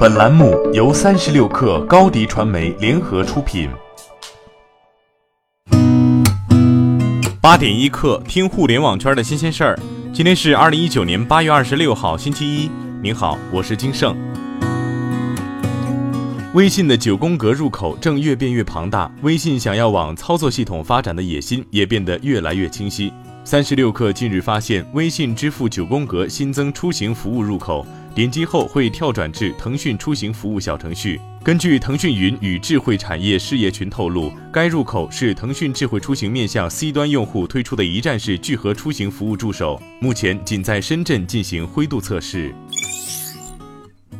本栏目由三十六氪高低传媒联合出品。八点一刻，听互联网圈的新鲜事儿。今天是二零一九年八月二十六号，星期一。您好，我是金盛。微信的九宫格入口正越变越庞大，微信想要往操作系统发展的野心也变得越来越清晰。三十六氪近日发现，微信支付九宫格新增出行服务入口。点击后会跳转至腾讯出行服务小程序。根据腾讯云与智慧产业事业群透露，该入口是腾讯智慧出行面向 C 端用户推出的一站式聚合出行服务助手，目前仅在深圳进行灰度测试。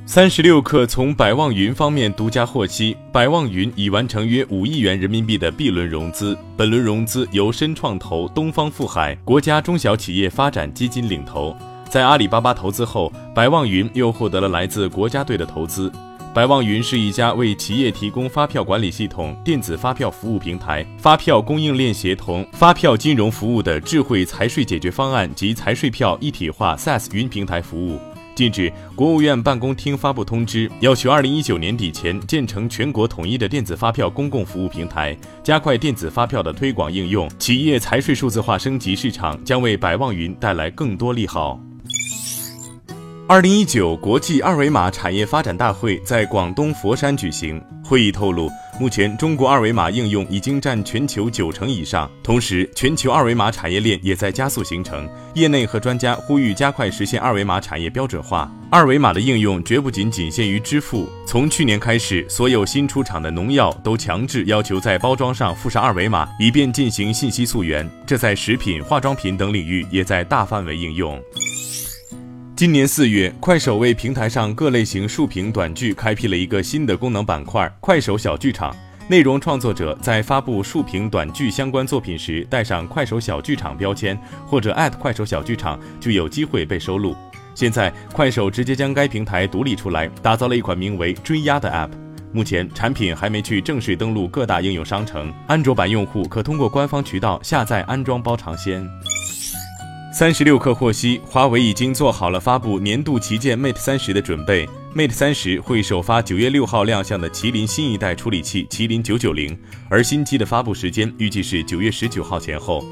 三十六氪从百望云方面独家获悉，百望云已完成约五亿元人民币的 B 轮融资，本轮融资由深创投、东方富海、国家中小企业发展基金领投。在阿里巴巴投资后，百望云又获得了来自国家队的投资。百望云是一家为企业提供发票管理系统、电子发票服务平台、发票供应链协同、发票金融服务的智慧财税解决方案及财税票一体化 SaaS 云平台服务。近日，国务院办公厅发布通知，要求二零一九年底前建成全国统一的电子发票公共服务平台，加快电子发票的推广应用。企业财税数字化升级市场将为百望云带来更多利好。二零一九国际二维码产业发展大会在广东佛山举行。会议透露，目前中国二维码应用已经占全球九成以上，同时全球二维码产业链也在加速形成。业内和专家呼吁加快实现二维码产业标准化。二维码的应用绝不仅仅限于支付。从去年开始，所有新出厂的农药都强制要求在包装上附上二维码，以便进行信息溯源。这在食品、化妆品等领域也在大范围应用。今年四月，快手为平台上各类型竖屏短剧开辟了一个新的功能板块——快手小剧场。内容创作者在发布竖屏短剧相关作品时，带上“快手小剧场”标签或者快手小剧场，就有机会被收录。现在，快手直接将该平台独立出来，打造了一款名为“追鸭”的 App。目前，产品还没去正式登陆各大应用商城，安卓版用户可通过官方渠道下载安装包尝鲜。三十六氪获悉，华为已经做好了发布年度旗舰 Mate 三十的准备。Mate 三十会首发九月六号亮相的麒麟新一代处理器麒麟九九零，而新机的发布时间预计是九月十九号前后。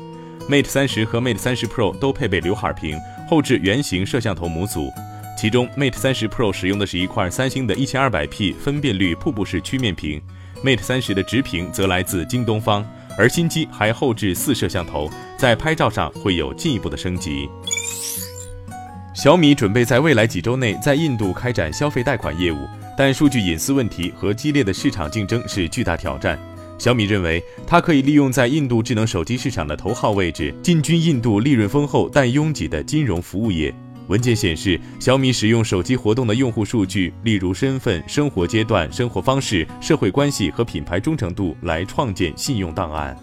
Mate 三十和 Mate 三十 Pro 都配备刘海屏，后置圆形摄像头模组。其中 Mate 三十 Pro 使用的是一块三星的一千二百 P 分辨率瀑布式曲面屏，Mate 三十的直屏则来自京东方。而新机还后置四摄像头，在拍照上会有进一步的升级。小米准备在未来几周内在印度开展消费贷款业务，但数据隐私问题和激烈的市场竞争是巨大挑战。小米认为，它可以利用在印度智能手机市场的头号位置，进军印度利润丰厚但拥挤的金融服务业。文件显示，小米使用手机活动的用户数据，例如身份、生活阶段、生活方式、社会关系和品牌忠诚度，来创建信用档案。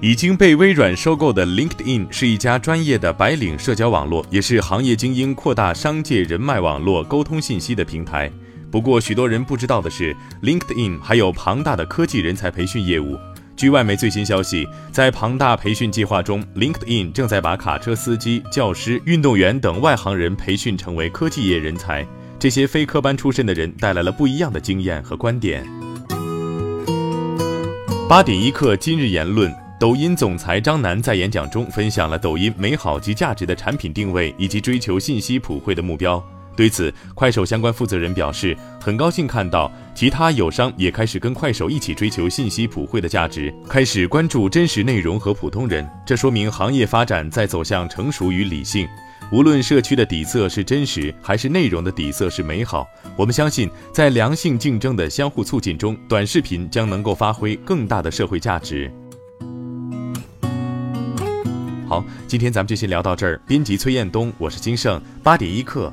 已经被微软收购的 LinkedIn 是一家专业的白领社交网络，也是行业精英扩大商界人脉网络、沟通信息的平台。不过，许多人不知道的是，LinkedIn 还有庞大的科技人才培训业务。据外媒最新消息，在庞大培训计划中，LinkedIn 正在把卡车司机、教师、运动员等外行人培训成为科技业人才。这些非科班出身的人带来了不一样的经验和观点。八点一刻，今日言论：抖音总裁张楠在演讲中分享了抖音美好及价值的产品定位以及追求信息普惠的目标。对此，快手相关负责人表示，很高兴看到其他友商也开始跟快手一起追求信息普惠的价值，开始关注真实内容和普通人。这说明行业发展在走向成熟与理性。无论社区的底色是真实，还是内容的底色是美好，我们相信，在良性竞争的相互促进中，短视频将能够发挥更大的社会价值。好，今天咱们就先聊到这儿。编辑崔彦东，我是金盛，八点一刻。